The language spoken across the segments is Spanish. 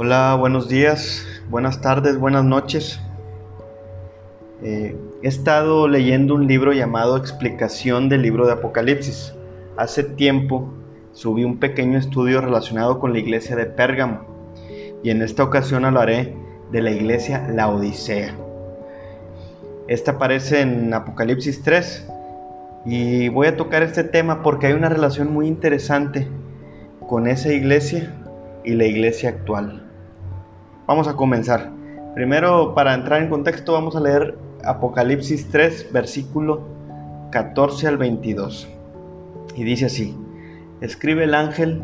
Hola, buenos días, buenas tardes, buenas noches. Eh, he estado leyendo un libro llamado Explicación del libro de Apocalipsis. Hace tiempo subí un pequeño estudio relacionado con la iglesia de Pérgamo y en esta ocasión hablaré de la iglesia La Odisea. Esta aparece en Apocalipsis 3 y voy a tocar este tema porque hay una relación muy interesante con esa iglesia y la iglesia actual. Vamos a comenzar. Primero, para entrar en contexto, vamos a leer Apocalipsis 3, versículo 14 al 22. Y dice así, escribe el ángel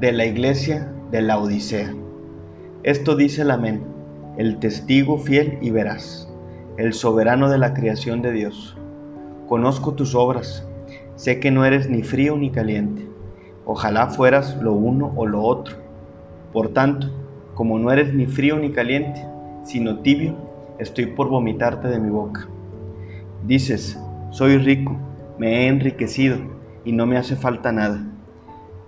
de la iglesia de la Odisea. Esto dice el amén, el testigo fiel y veraz, el soberano de la creación de Dios. Conozco tus obras, sé que no eres ni frío ni caliente. Ojalá fueras lo uno o lo otro. Por tanto, como no eres ni frío ni caliente, sino tibio, estoy por vomitarte de mi boca. Dices, soy rico, me he enriquecido y no me hace falta nada.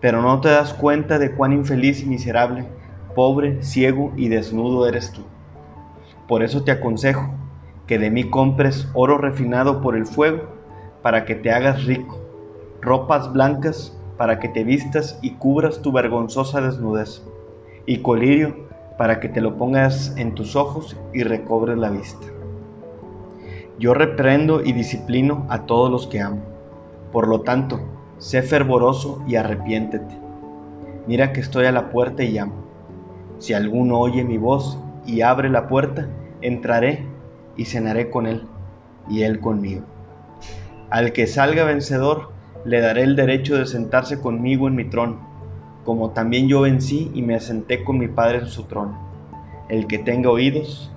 Pero no te das cuenta de cuán infeliz y miserable, pobre, ciego y desnudo eres tú. Por eso te aconsejo que de mí compres oro refinado por el fuego, para que te hagas rico, ropas blancas para que te vistas y cubras tu vergonzosa desnudez y colirio para que te lo pongas en tus ojos y recobres la vista. Yo reprendo y disciplino a todos los que amo. Por lo tanto, sé fervoroso y arrepiéntete. Mira que estoy a la puerta y llamo. Si alguno oye mi voz y abre la puerta, entraré y cenaré con él y él conmigo. Al que salga vencedor, le daré el derecho de sentarse conmigo en mi trono como también yo vencí y me senté con mi Padre en su trono. El que tenga oídos,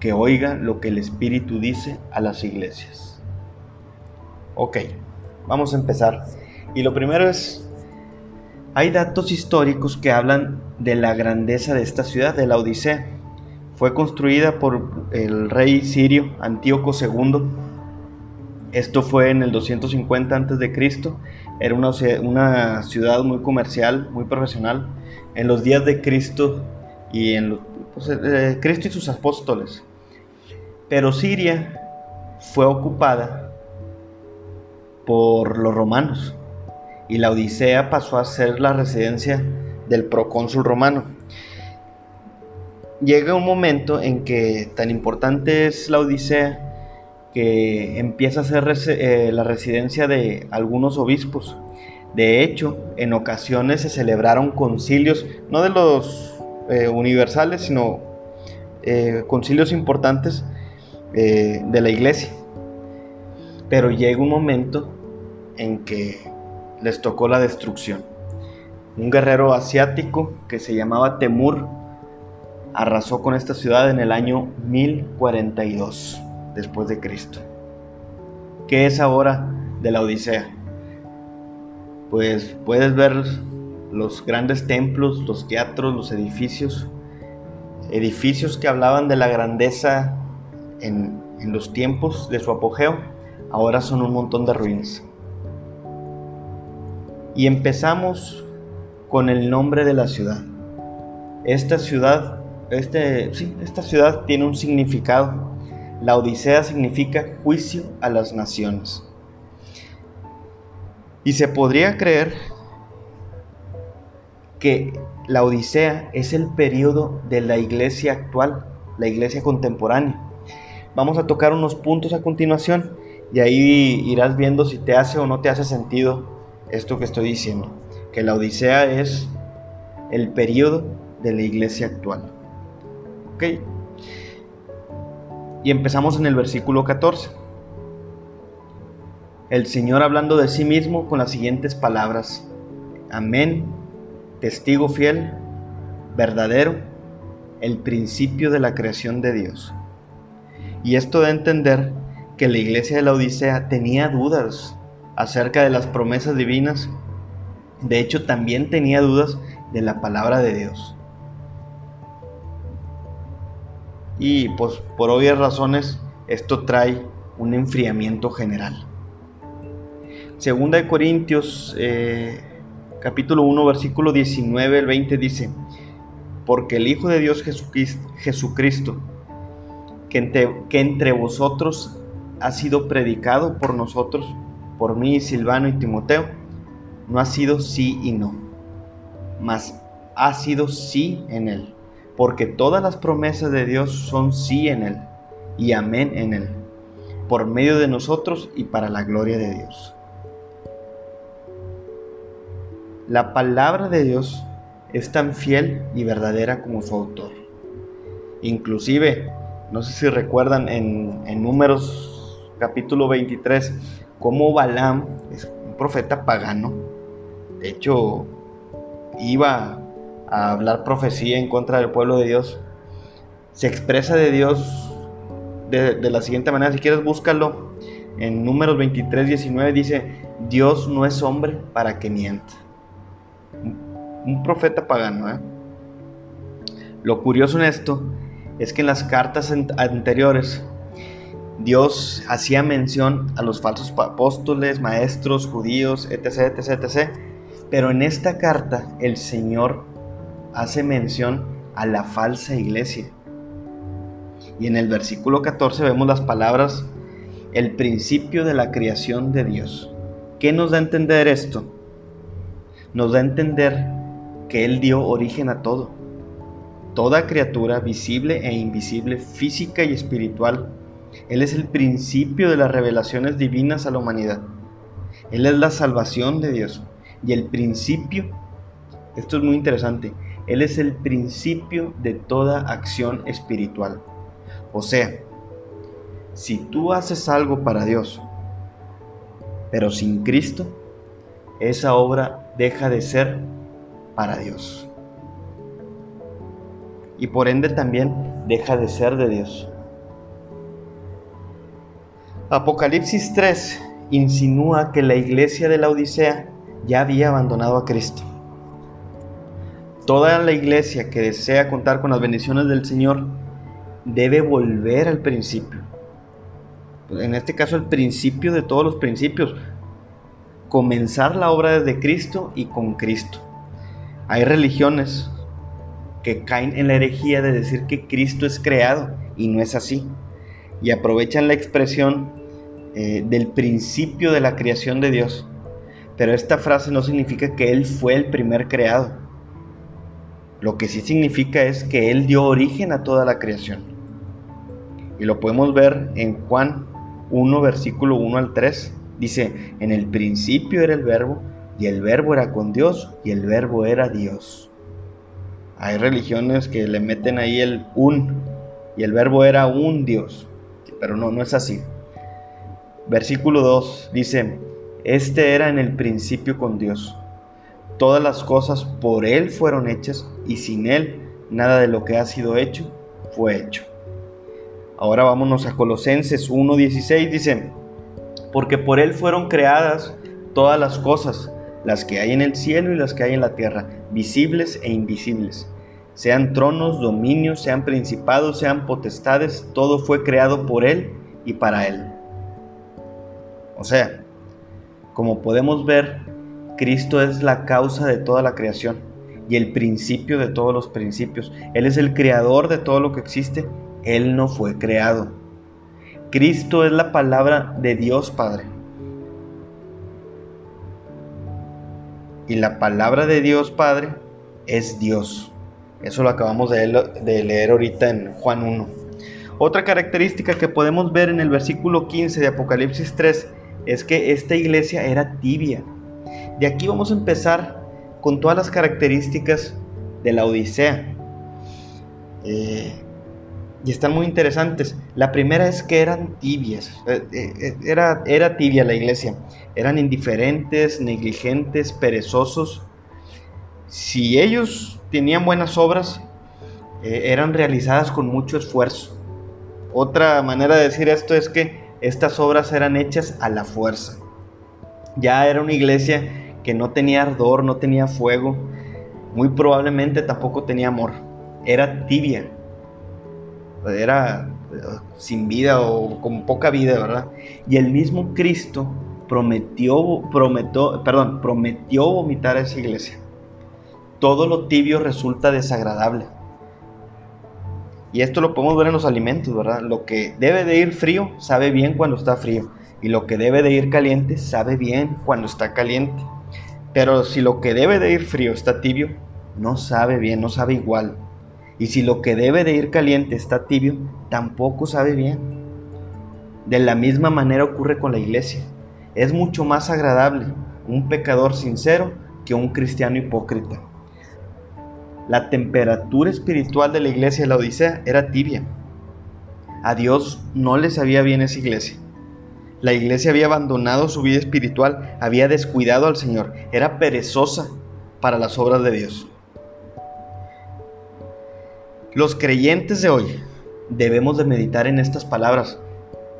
que oiga lo que el Espíritu dice a las iglesias. Ok, vamos a empezar. Y lo primero es, hay datos históricos que hablan de la grandeza de esta ciudad, de la Odisea. Fue construida por el rey sirio Antíoco II. Esto fue en el 250 a.C. Era una, una ciudad muy comercial, muy profesional. En los días de Cristo y en pues, eh, eh, Cristo y sus apóstoles. Pero Siria fue ocupada por los romanos y la Odisea pasó a ser la residencia del procónsul romano. Llega un momento en que tan importante es la Odisea que empieza a ser eh, la residencia de algunos obispos. De hecho, en ocasiones se celebraron concilios, no de los eh, universales, sino eh, concilios importantes de la iglesia. Pero llega un momento en que les tocó la destrucción. Un guerrero asiático que se llamaba Temur arrasó con esta ciudad en el año 1042 después de Cristo. ¿Qué es ahora de la Odisea? Pues puedes ver los grandes templos, los teatros, los edificios, edificios que hablaban de la grandeza en, los tiempos de su apogeo, ahora son un montón de ruinas. Y empezamos con el nombre de la ciudad. Esta ciudad, este, sí, esta ciudad tiene un significado la Odisea significa juicio a las naciones. Y se podría creer que la Odisea es el periodo de la iglesia actual, la iglesia contemporánea. Vamos a tocar unos puntos a continuación y ahí irás viendo si te hace o no te hace sentido esto que estoy diciendo, que la Odisea es el periodo de la iglesia actual. ¿Ok? Y empezamos en el versículo 14. El Señor hablando de sí mismo con las siguientes palabras. Amén, testigo fiel, verdadero, el principio de la creación de Dios. Y esto a entender que la iglesia de la Odisea tenía dudas acerca de las promesas divinas. De hecho, también tenía dudas de la palabra de Dios. Y pues por obvias razones esto trae un enfriamiento general. Segunda de Corintios eh, capítulo 1 versículo 19 al 20 dice, porque el Hijo de Dios Jesucristo, que entre, que entre vosotros ha sido predicado por nosotros, por mí, Silvano y Timoteo, no ha sido sí y no, mas ha sido sí en él, porque todas las promesas de Dios son sí en él y amén en él, por medio de nosotros y para la gloria de Dios. La palabra de Dios es tan fiel y verdadera como su autor. Inclusive, no sé si recuerdan en, números capítulo 23, cómo Balaam es un profeta pagano. De hecho, iba a hablar profecía en contra del pueblo de Dios. Se expresa de Dios de, de la siguiente manera, si quieres búscalo. En números 23, 19 dice, Dios no es hombre para que mienta un profeta pagano. ¿eh? Lo curioso en esto es que en las cartas anteriores Dios hacía mención a los falsos apóstoles, maestros, judíos, etc, etc, etc. Pero en esta carta el Señor hace mención a la falsa iglesia. Y en el versículo 14 vemos las palabras, el principio de la creación de Dios. ¿Qué nos da a entender esto? Nos da a entender que Él dio origen a todo. Toda criatura, visible e invisible, física y espiritual, Él es el principio de las revelaciones divinas a la humanidad. Él es la salvación de Dios. Y el principio, esto es muy interesante, Él es el principio de toda acción espiritual. O sea, si tú haces algo para Dios, pero sin Cristo, esa obra deja de ser para Dios. Y por ende también deja de ser de Dios. Apocalipsis 3 insinúa que la iglesia de la Odisea ya había abandonado a Cristo. Toda la iglesia que desea contar con las bendiciones del Señor debe volver al principio. En este caso, el principio de todos los principios. Comenzar la obra desde Cristo y con Cristo. Hay religiones que caen en la herejía de decir que Cristo es creado y no es así. Y aprovechan la expresión eh, del principio de la creación de Dios. Pero esta frase no significa que Él fue el primer creado. Lo que sí significa es que Él dio origen a toda la creación. Y lo podemos ver en Juan 1, versículo 1 al 3. Dice, en el principio era el verbo y el verbo era con Dios y el verbo era Dios. Hay religiones que le meten ahí el un y el verbo era un Dios, pero no, no es así. Versículo 2 dice, este era en el principio con Dios. Todas las cosas por Él fueron hechas y sin Él nada de lo que ha sido hecho fue hecho. Ahora vámonos a Colosenses 1.16, dice, porque por Él fueron creadas todas las cosas las que hay en el cielo y las que hay en la tierra, visibles e invisibles. Sean tronos, dominios, sean principados, sean potestades, todo fue creado por Él y para Él. O sea, como podemos ver, Cristo es la causa de toda la creación y el principio de todos los principios. Él es el creador de todo lo que existe. Él no fue creado. Cristo es la palabra de Dios Padre. Y la palabra de Dios Padre es Dios. Eso lo acabamos de leer ahorita en Juan 1. Otra característica que podemos ver en el versículo 15 de Apocalipsis 3 es que esta iglesia era tibia. De aquí vamos a empezar con todas las características de la Odisea. Eh, y están muy interesantes. La primera es que eran tibias, eh, eh, era, era tibia la iglesia, eran indiferentes, negligentes, perezosos. Si ellos tenían buenas obras, eran realizadas con mucho esfuerzo. Otra manera de decir esto es que estas obras eran hechas a la fuerza. Ya era una iglesia que no tenía ardor, no tenía fuego, muy probablemente tampoco tenía amor. Era tibia, era eh, sin vida o con poca vida, ¿verdad? Y el mismo Cristo prometió, prometió, perdón, prometió vomitar a esa iglesia. Todo lo tibio resulta desagradable. Y esto lo podemos ver en los alimentos, ¿verdad? Lo que debe de ir frío sabe bien cuando está frío. Y lo que debe de ir caliente sabe bien cuando está caliente. Pero si lo que debe de ir frío está tibio, no sabe bien, no sabe igual. Y si lo que debe de ir caliente está tibio, tampoco sabe bien. De la misma manera ocurre con la iglesia. Es mucho más agradable un pecador sincero que un cristiano hipócrita. La temperatura espiritual de la iglesia de la Odisea era tibia. A Dios no le sabía bien esa iglesia. La iglesia había abandonado su vida espiritual, había descuidado al Señor, era perezosa para las obras de Dios. Los creyentes de hoy debemos de meditar en estas palabras.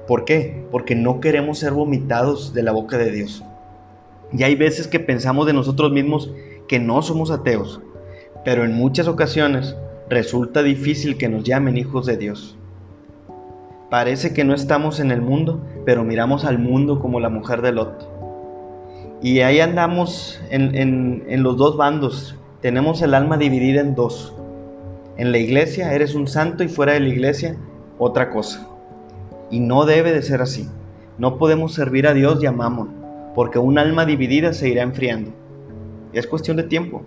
¿Por qué? Porque no queremos ser vomitados de la boca de Dios. Y hay veces que pensamos de nosotros mismos que no somos ateos, pero en muchas ocasiones resulta difícil que nos llamen hijos de Dios. Parece que no estamos en el mundo, pero miramos al mundo como la mujer de Lot. Y ahí andamos en, los dos bandos. Tenemos el alma dividida en dos. En la iglesia eres un santo y fuera de la iglesia otra cosa. Y no debe de ser así. No podemos servir a Dios y a porque un alma dividida se irá enfriando. Es cuestión de tiempo.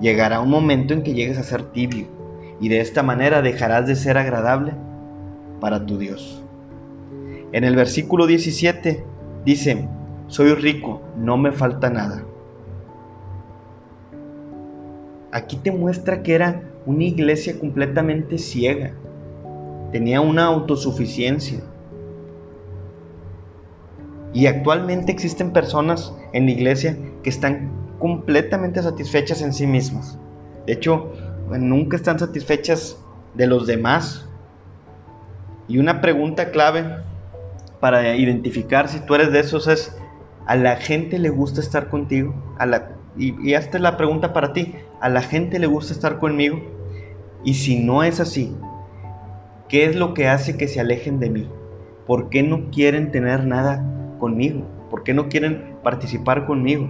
Llegará un momento en que llegues a ser tibio, y de esta manera dejarás de ser agradable para tu Dios. En el versículo 17 dice, soy rico, no me falta nada. Aquí te muestra que era una iglesia completamente ciega. Tenía una autosuficiencia. Y actualmente existen personas en la iglesia que están completamente satisfechas en sí mismas. De hecho, nunca están satisfechas de los demás y una pregunta clave para identificar si tú eres de esos es, ¿a la gente le gusta estar contigo? ¿A la, y, esta es la pregunta para ti, ¿a la gente le gusta estar conmigo? Y si no es así, ¿qué es lo que hace que se alejen de mí? ¿Por qué no quieren tener nada conmigo? ¿Por qué no quieren participar conmigo?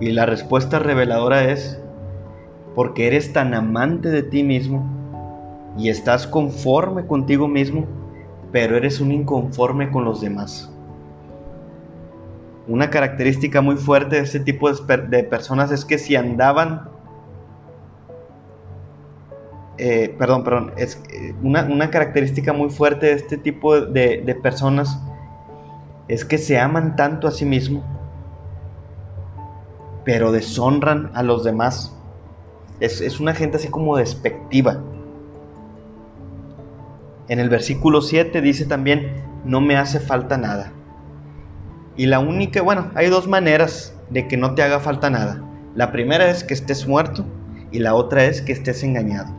Y la respuesta reveladora es, porque eres tan amante de ti mismo y estás conforme contigo mismo, pero eres un inconforme con los demás. Una característica muy fuerte de este tipo de personas es que si andaban, eh, perdón, perdón, es eh, una, característica muy fuerte de este tipo de, personas es que se aman tanto a sí mismo, pero deshonran a los demás. Es, es una gente así como despectiva. En el versículo 7 dice también, no me hace falta nada. Y la única, bueno, hay dos maneras de que no te haga falta nada. La primera es que estés muerto y la otra es que estés engañado.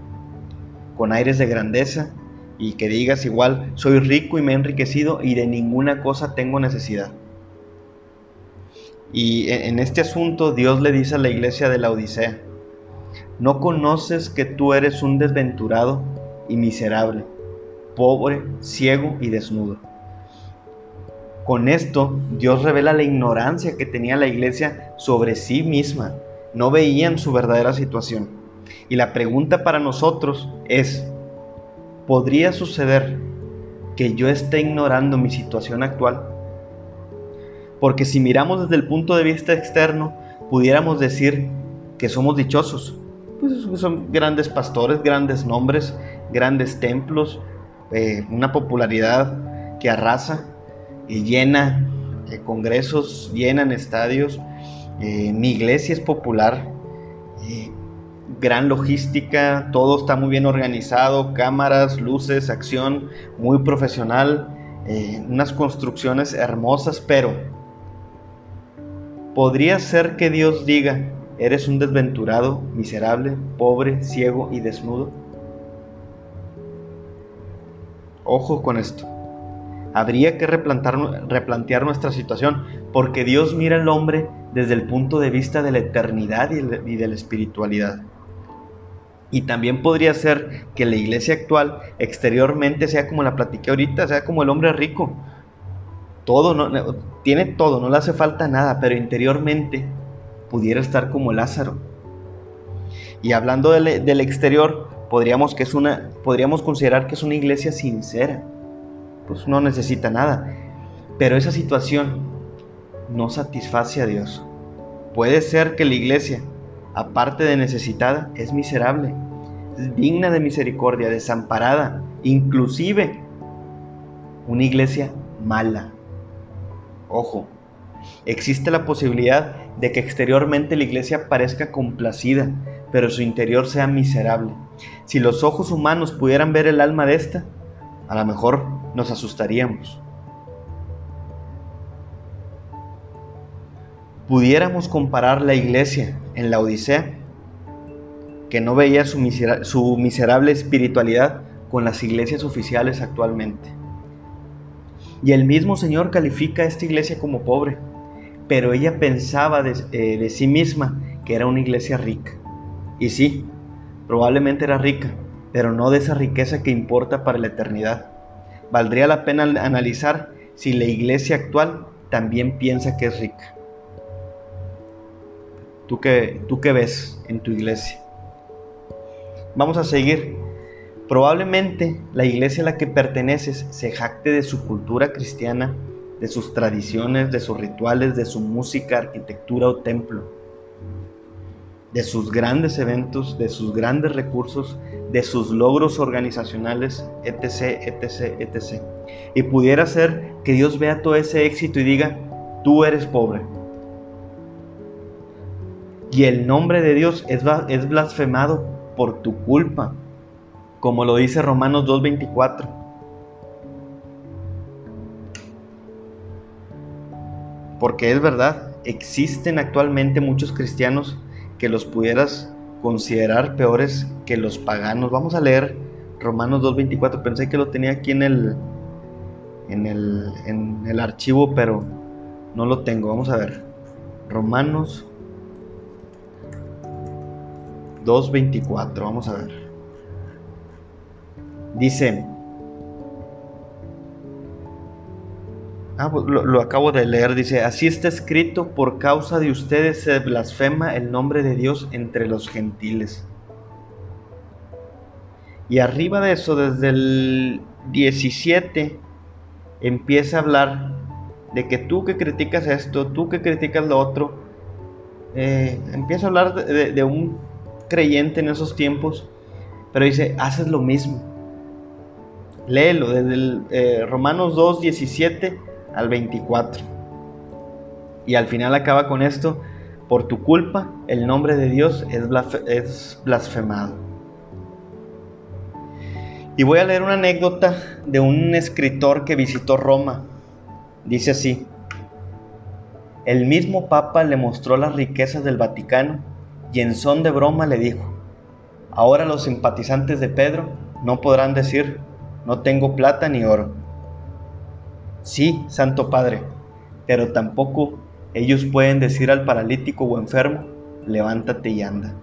Con aires de grandeza y que digas igual, soy rico y me he enriquecido y de ninguna cosa tengo necesidad. Y e, en este asunto Dios le dice a la iglesia de la Odisea, ¿no conoces que tú eres un desventurado y miserable? Pobre, ciego y desnudo. Con esto, Dios revela la ignorancia que tenía la iglesia sobre sí misma. No veían su verdadera situación. Y la pregunta para nosotros es, ¿podría suceder que yo esté ignorando mi situación actual? Porque si miramos desde el punto de vista externo, pudiéramos decir que somos dichosos. Pues son grandes pastores, grandes nombres, grandes templos, eh, una popularidad que arrasa y llena eh, congresos, llenan estadios. Eh, mi iglesia es popular, gran logística, todo está muy bien organizado, cámaras, luces, acción, muy profesional, unas construcciones hermosas, pero podría ser que Dios diga, eres un desventurado, miserable, pobre, ciego y desnudo. Ojo con esto. Habría que replantear nuestra situación porque Dios mira al hombre desde el punto de vista de la eternidad y de la espiritualidad. Y también podría ser que la iglesia actual exteriormente sea como la platiqué ahorita, sea como el hombre rico. Todo, tiene todo, no le hace falta nada, pero interiormente pudiera estar como Lázaro. Y hablando del exterior, podríamos, que es una, podríamos considerar que es una iglesia sincera. Pues no necesita nada. Pero esa situación no satisface a Dios. Puede ser que la iglesia, aparte de necesitada, es miserable, digna de misericordia, desamparada, inclusive una iglesia mala. Ojo, existe la posibilidad de que exteriormente la iglesia parezca complacida, pero su interior sea miserable. Si los ojos humanos pudieran ver el alma de esta, a lo mejor nos asustaríamos. Pudiéramos comparar la iglesia en la Odisea, que no veía su, miserable espiritualidad, con las iglesias oficiales actualmente. Y el mismo Señor califica a esta iglesia como pobre, pero ella pensaba de, eh, de sí misma que era una iglesia rica. Y sí, probablemente era rica, pero no de esa riqueza que importa para la eternidad. Valdría la pena analizar si la iglesia actual también piensa que es rica. ¿Tú qué, tú qué ves en tu iglesia? Vamos a seguir. Probablemente la iglesia a la que perteneces se jacte de su cultura cristiana, de sus tradiciones, de sus rituales, de su música, arquitectura o templo de sus grandes eventos, de sus grandes recursos, de sus logros organizacionales, etc., etc., etc. Y pudiera ser que Dios vea todo ese éxito y diga, tú eres pobre. Y el nombre de Dios es, es blasfemado por tu culpa, como lo dice Romanos 2.24. Porque es verdad, existen actualmente muchos cristianos que los pudieras considerar peores que los paganos. Vamos a leer Romanos 2.24. Pensé que lo tenía aquí en el, en el, en el archivo, pero no lo tengo. Vamos a ver. Romanos 2.24. Vamos a ver. Dice, Ah, pues, lo, acabo de leer, dice, así está escrito, por causa de ustedes se blasfema el nombre de Dios entre los gentiles. Y arriba de eso, desde el 17, empieza a hablar de que tú que criticas esto, tú que criticas lo otro, eh, empieza a hablar de, un creyente en esos tiempos, pero dice, haces lo mismo. Léelo desde el eh, Romanos 2, 17 al 24. Y al final acaba con esto, por tu culpa el nombre de Dios es blasfemado. Y voy a leer una anécdota de un escritor que visitó Roma. Dice así, el mismo Papa le mostró las riquezas del Vaticano y en son de broma le dijo, ahora los simpatizantes de Pedro no podrán decir, no tengo plata ni oro Sí, Santo Padre, pero tampoco ellos pueden decir al paralítico o enfermo, levántate y anda.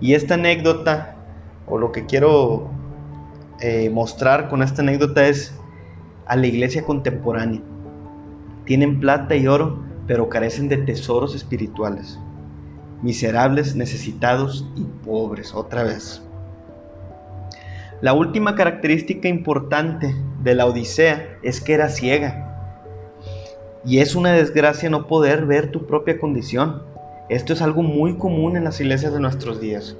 Y esta anécdota, o lo que quiero eh, mostrar con esta anécdota es a la iglesia contemporánea. Tienen plata y oro, pero carecen de tesoros espirituales. Miserables, necesitados y pobres, otra vez. La última característica importante de la Odisea es que era ciega. Y es una desgracia no poder ver tu propia condición. Esto es algo muy común en las iglesias de nuestros días.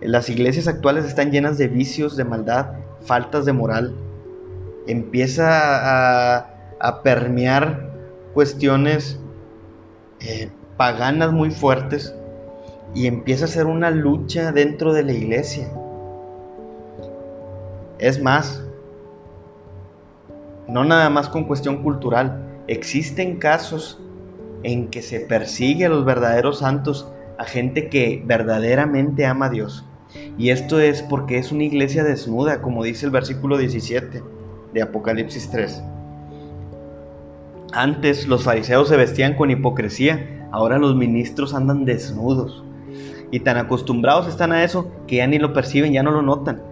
Las iglesias actuales están llenas de vicios, de maldad, faltas de moral. Empieza a, permear cuestiones eh, paganas muy fuertes y empieza a ser una lucha dentro de la iglesia es más, no nada más con cuestión cultural, existen casos en que se persigue a los verdaderos santos, a gente que verdaderamente ama a Dios. Y esto es porque es una iglesia desnuda, como dice el versículo 17 de Apocalipsis 3. Antes los fariseos se vestían con hipocresía, ahora los ministros andan desnudos. Y tan acostumbrados están a eso que ya ni lo perciben, ya no lo notan.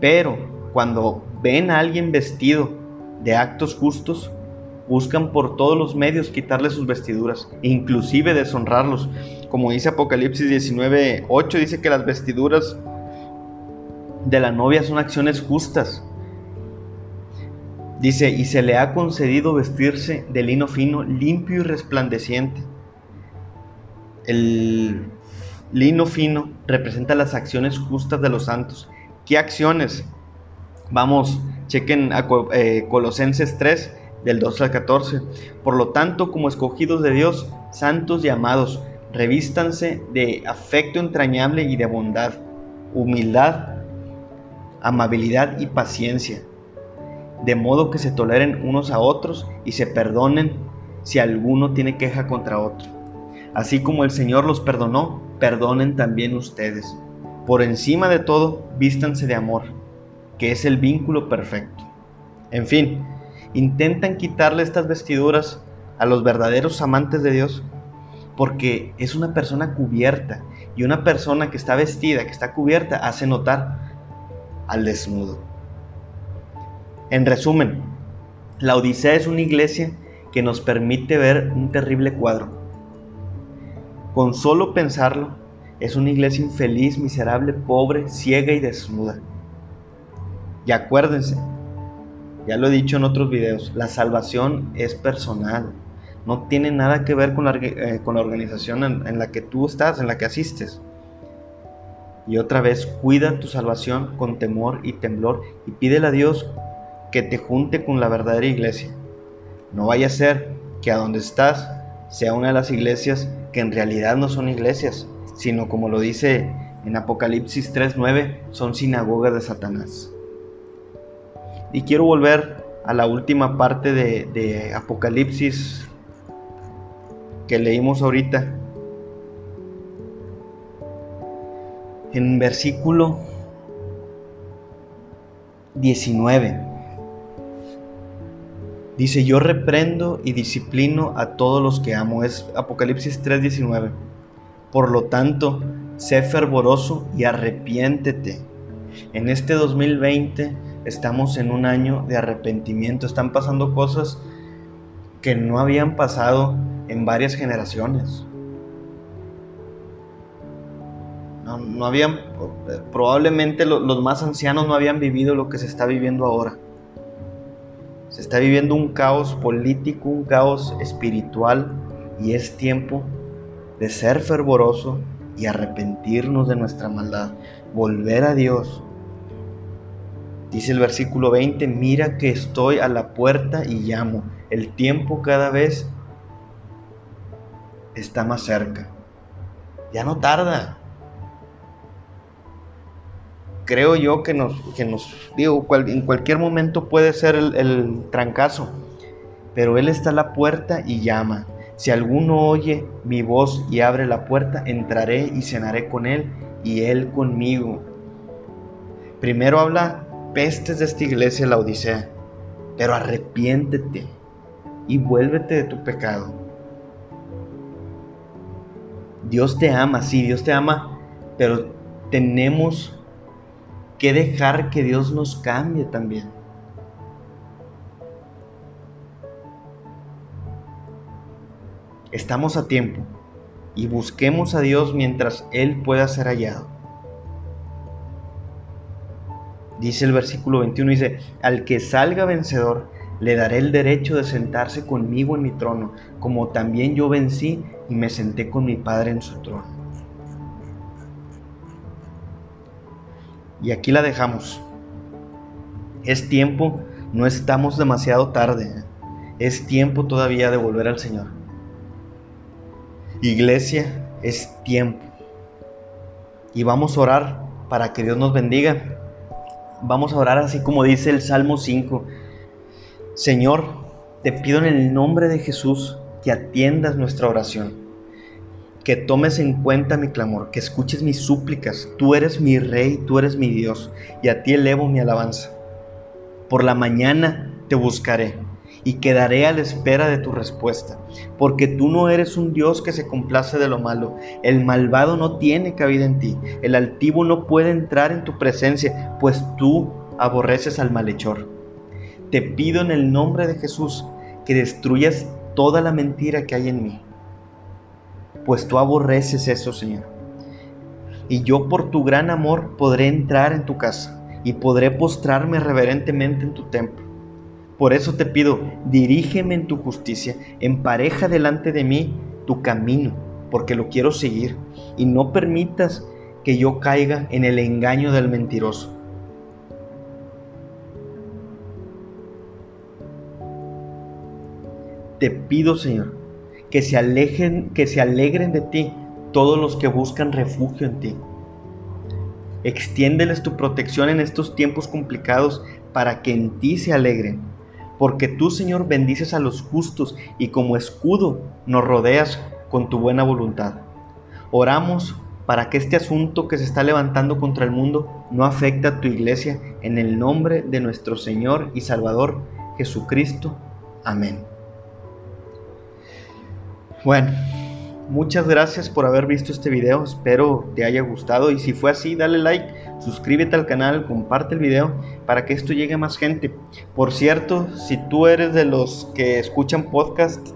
Pero cuando ven a alguien vestido de actos justos, buscan por todos los medios quitarle sus vestiduras, inclusive deshonrarlos. Como dice Apocalipsis 19:8, dice que las vestiduras de la novia son acciones justas. Dice, y se le ha concedido vestirse de lino fino, limpio y resplandeciente. El lino fino representa las acciones justas de los santos. ¿Qué acciones? Vamos, chequen a eh, Colosenses 3, del 12 al 14. Por lo tanto, como escogidos de Dios, santos y amados, revístanse de afecto entrañable y de bondad, humildad, amabilidad y paciencia, de modo que se toleren unos a otros y se perdonen si alguno tiene queja contra otro. Así como el Señor los perdonó, perdonen también ustedes. Por encima de todo, vístanse de amor, que es el vínculo perfecto. En fin, intentan quitarle estas vestiduras a los verdaderos amantes de Dios porque es una persona cubierta y una persona que está vestida, que está cubierta, hace notar al desnudo. En resumen, la Odisea es una iglesia que nos permite ver un terrible cuadro. Con solo pensarlo, es una iglesia infeliz, miserable, pobre, ciega y desnuda. Y acuérdense, ya lo he dicho en otros videos, la salvación es personal. No tiene nada que ver con la, eh, con la organización en, en la que tú estás, en la que asistes. Y otra vez, cuida tu salvación con temor y temblor y pídele a Dios que te junte con la verdadera iglesia. No vaya a ser que a donde estás sea una de las iglesias que en realidad no son iglesias, sino como lo dice en Apocalipsis 3.9, son sinagogas de Satanás. Y quiero volver a la última parte de, Apocalipsis que leímos ahorita. En versículo 19. Dice, yo reprendo y disciplino a todos los que amo. Es Apocalipsis 3:19. Por lo tanto, sé fervoroso y arrepiéntete. En este 2020 estamos en un año de arrepentimiento, están pasando cosas que no habían pasado en varias generaciones. No, habían, probablemente los más ancianos no habían vivido lo que se está viviendo ahora. Se está viviendo un caos político, un caos espiritual y es tiempo de ser fervoroso y arrepentirnos de nuestra maldad, volver a Dios, Dice el versículo 20, mira que estoy a la puerta y llamo. El tiempo cada vez está más cerca. Ya no tarda. Creo yo que nos, digo, en cualquier momento puede ser el, el trancazo, pero Él está a la puerta y llama. Si alguno oye mi voz y abre la puerta, entraré y cenaré con Él y Él conmigo. Primero habla pestes de esta iglesia, la Odisea, pero arrepiéntete y vuélvete de tu pecado. Dios te ama, sí, Dios te ama, pero tenemos que dejar que Dios nos cambie también. Estamos a tiempo y busquemos a Dios mientras Él pueda ser hallado. Dice el versículo 21, dice, al que salga vencedor, le daré el derecho de sentarse conmigo en mi trono, como también yo vencí y me senté con mi Padre en su trono. Y aquí la dejamos. Es tiempo, no estamos demasiado tarde. Es tiempo todavía de volver al Señor. Iglesia, es tiempo. Y vamos a orar para que Dios nos bendiga Vamos a orar así como dice el Salmo 5. Señor, te pido en el nombre de Jesús que atiendas nuestra oración, que tomes en cuenta mi clamor, que escuches mis súplicas. Tú eres mi rey, tú eres mi Dios, y a ti elevo mi alabanza. Por la mañana te buscaré y quedaré a la espera de tu respuesta, porque tú no eres un Dios que se complace de lo malo. El malvado no tiene cabida en ti, el altivo no puede entrar en tu presencia, pues tú aborreces al malhechor. Te pido en el nombre de Jesús que destruyas toda la mentira que hay en mí, pues tú aborreces eso, Señor. y yo por tu gran amor podré entrar en tu casa y podré postrarme reverentemente en tu templo. Por eso te pido, dirígeme en tu justicia, empareja delante de mí tu camino, porque lo quiero seguir, y no permitas que yo caiga en el engaño del mentiroso. Te pido, Señor, que se alejen, que se alegren de ti todos los que buscan refugio en ti. Extiéndeles tu protección en estos tiempos complicados para que en ti se alegren. Porque tú, Señor, bendices a los justos y como escudo nos rodeas con tu buena voluntad. Oramos para que este asunto que se está levantando contra el mundo no afecte a tu iglesia en el nombre de nuestro Señor y Salvador Jesucristo. Amén. Bueno, Muchas gracias por haber visto este video, espero te haya gustado y si fue así dale like, suscríbete al canal, comparte el video para que esto llegue a más gente. Por cierto, si tú eres de los que escuchan podcast,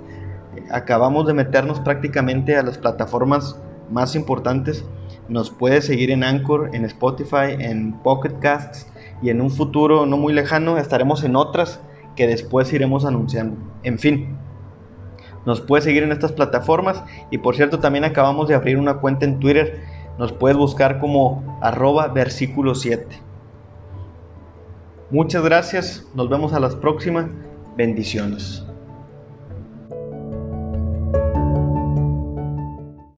acabamos de meternos prácticamente a las plataformas más importantes. Nos puedes seguir en Anchor, en Spotify, en Pocket Casts y en un futuro no muy lejano estaremos en otras que después iremos anunciando. En fin, nos puedes seguir en estas plataformas y por cierto también acabamos de abrir una cuenta en Twitter. Nos puedes buscar como arroba versículo 7. Muchas gracias, nos vemos a las próximas. Bendiciones.